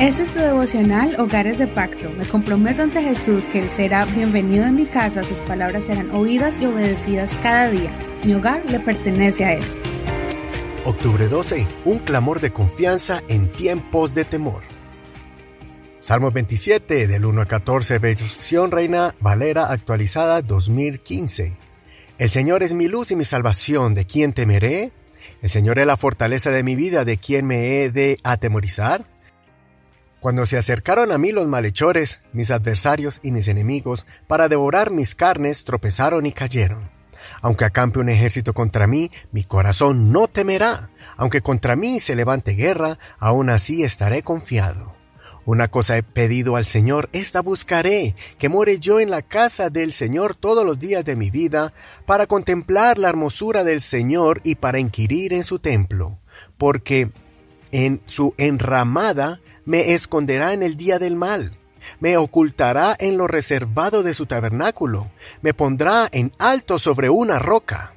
Este es tu devocional Hogares de Pacto. Me comprometo ante Jesús que Él será bienvenido en mi casa, sus palabras serán oídas y obedecidas cada día. Mi hogar le pertenece a Él. Octubre 12. Un clamor de confianza en tiempos de temor. Salmo 27 del 1 al 14, versión Reina Valera actualizada 2015. El Señor es mi luz y mi salvación, ¿de quién temeré? El Señor es la fortaleza de mi vida, ¿de quién me he de atemorizar? Cuando se acercaron a mí los malhechores, mis adversarios y mis enemigos, para devorar mis carnes, tropezaron y cayeron. Aunque acampe un ejército contra mí, mi corazón no temerá. Aunque contra mí se levante guerra, aún así estaré confiado. Una cosa he pedido al Señor, esta buscaré, que more yo en la casa del Señor todos los días de mi vida, para contemplar la hermosura del Señor y para inquirir en su templo, porque en su enramada me esconderá en el día del mal, me ocultará en lo reservado de su tabernáculo, me pondrá en alto sobre una roca.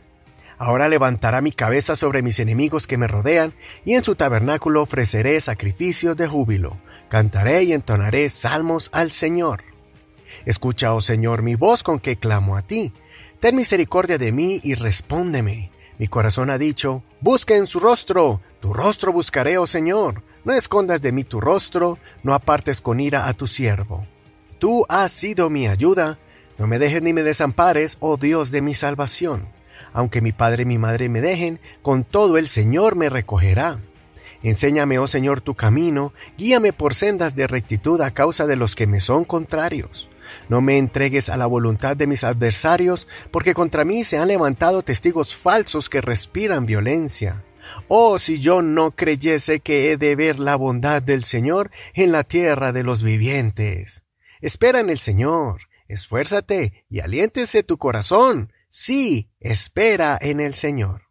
Ahora levantará mi cabeza sobre mis enemigos que me rodean, y en su tabernáculo ofreceré sacrificios de júbilo, cantaré y entonaré salmos al Señor. Escucha, oh Señor, mi voz con que clamo a ti. Ten misericordia de mí y respóndeme. Mi corazón ha dicho, busquen su rostro, tu rostro buscaré, oh Señor. No escondas de mí tu rostro, no apartes con ira a tu siervo. Tú has sido mi ayuda, no me dejes ni me desampares, oh Dios de mi salvación. Aunque mi padre y mi madre me dejen, con todo el Señor me recogerá. Enséñame, oh Señor, tu camino, guíame por sendas de rectitud a causa de los que me son contrarios. No me entregues a la voluntad de mis adversarios, porque contra mí se han levantado testigos falsos que respiran violencia. Oh, si yo no creyese que he de ver la bondad del Señor en la tierra de los vivientes. Espera en el Señor, esfuérzate y aliéntese tu corazón. Sí, espera en el Señor.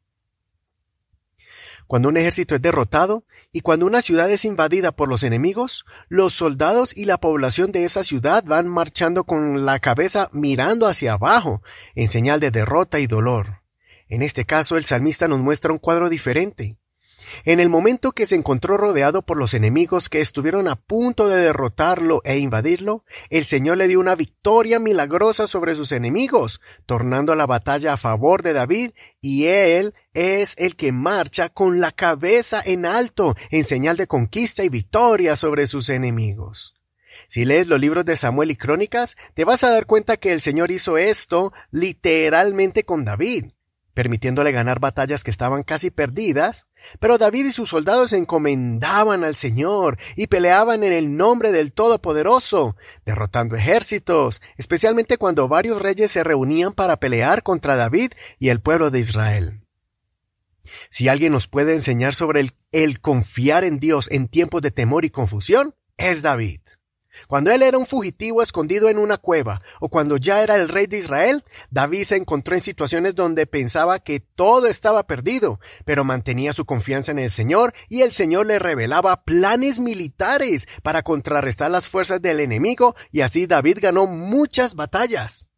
Cuando un ejército es derrotado y cuando una ciudad es invadida por los enemigos, los soldados y la población de esa ciudad van marchando con la cabeza mirando hacia abajo, en señal de derrota y dolor. En este caso, el salmista nos muestra un cuadro diferente. En el momento que se encontró rodeado por los enemigos que estuvieron a punto de derrotarlo e invadirlo, el Señor le dio una victoria milagrosa sobre sus enemigos, tornando la batalla a favor de David, y él es el que marcha con la cabeza en alto, en señal de conquista y victoria sobre sus enemigos. Si lees los libros de Samuel y Crónicas, te vas a dar cuenta que el Señor hizo esto literalmente con David permitiéndole ganar batallas que estaban casi perdidas, pero David y sus soldados encomendaban al Señor y peleaban en el nombre del Todopoderoso, derrotando ejércitos, especialmente cuando varios reyes se reunían para pelear contra David y el pueblo de Israel. Si alguien nos puede enseñar sobre el confiar en Dios en tiempos de temor y confusión, es David. Cuando él era un fugitivo escondido en una cueva, o cuando ya era el rey de Israel, David se encontró en situaciones donde pensaba que todo estaba perdido, pero mantenía su confianza en el Señor y el Señor le revelaba planes militares para contrarrestar las fuerzas del enemigo y así David ganó muchas batallas.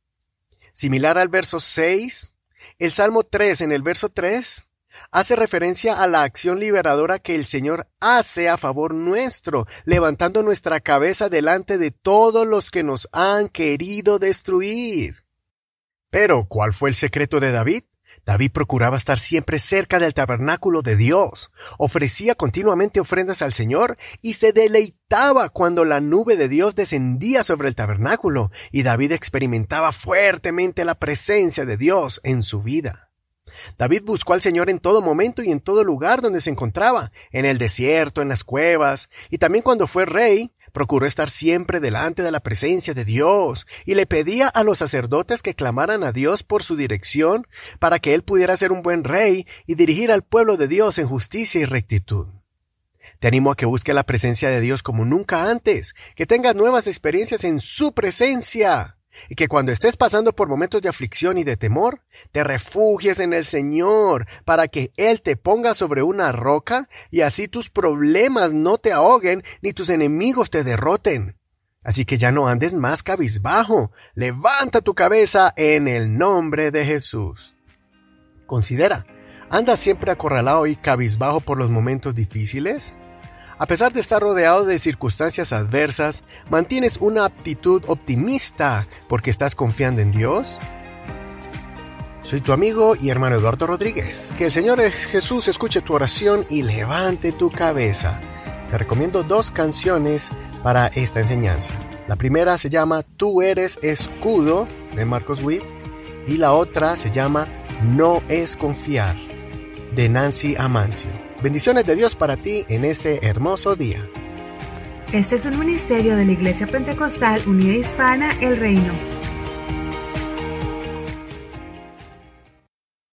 Similar al verso 6, el Salmo 3 en el verso 3 hace referencia a la acción liberadora que el Señor hace a favor nuestro, levantando nuestra cabeza delante de todos los que nos han querido destruir. Pero, ¿cuál fue el secreto de David? David procuraba estar siempre cerca del tabernáculo de Dios, ofrecía continuamente ofrendas al Señor y se deleitaba cuando la nube de Dios descendía sobre el tabernáculo y David experimentaba fuertemente la presencia de Dios en su vida. David buscó al Señor en todo momento y en todo lugar donde se encontraba, en el desierto, en las cuevas, y también cuando fue rey, procuró estar siempre delante de la presencia de Dios, y le pedía a los sacerdotes que clamaran a Dios por su dirección, para que él pudiera ser un buen rey y dirigir al pueblo de Dios en justicia y rectitud. Te animo a que busque la presencia de Dios como nunca antes, que tengas nuevas experiencias en su presencia y que cuando estés pasando por momentos de aflicción y de temor, te refugies en el Señor para que Él te ponga sobre una roca y así tus problemas no te ahoguen ni tus enemigos te derroten. Así que ya no andes más cabizbajo, levanta tu cabeza en el nombre de Jesús. Considera, ¿andas siempre acorralado y cabizbajo por los momentos difíciles? A pesar de estar rodeado de circunstancias adversas, ¿mantienes una actitud optimista porque estás confiando en Dios? Soy tu amigo y hermano Eduardo Rodríguez. Que el Señor Jesús escuche tu oración y levante tu cabeza. Te recomiendo dos canciones para esta enseñanza. La primera se llama Tú eres escudo de Marcos Witt y la otra se llama No es confiar de Nancy Amancio. Bendiciones de Dios para ti en este hermoso día. Este es un ministerio de la Iglesia Pentecostal Unida Hispana El Reino.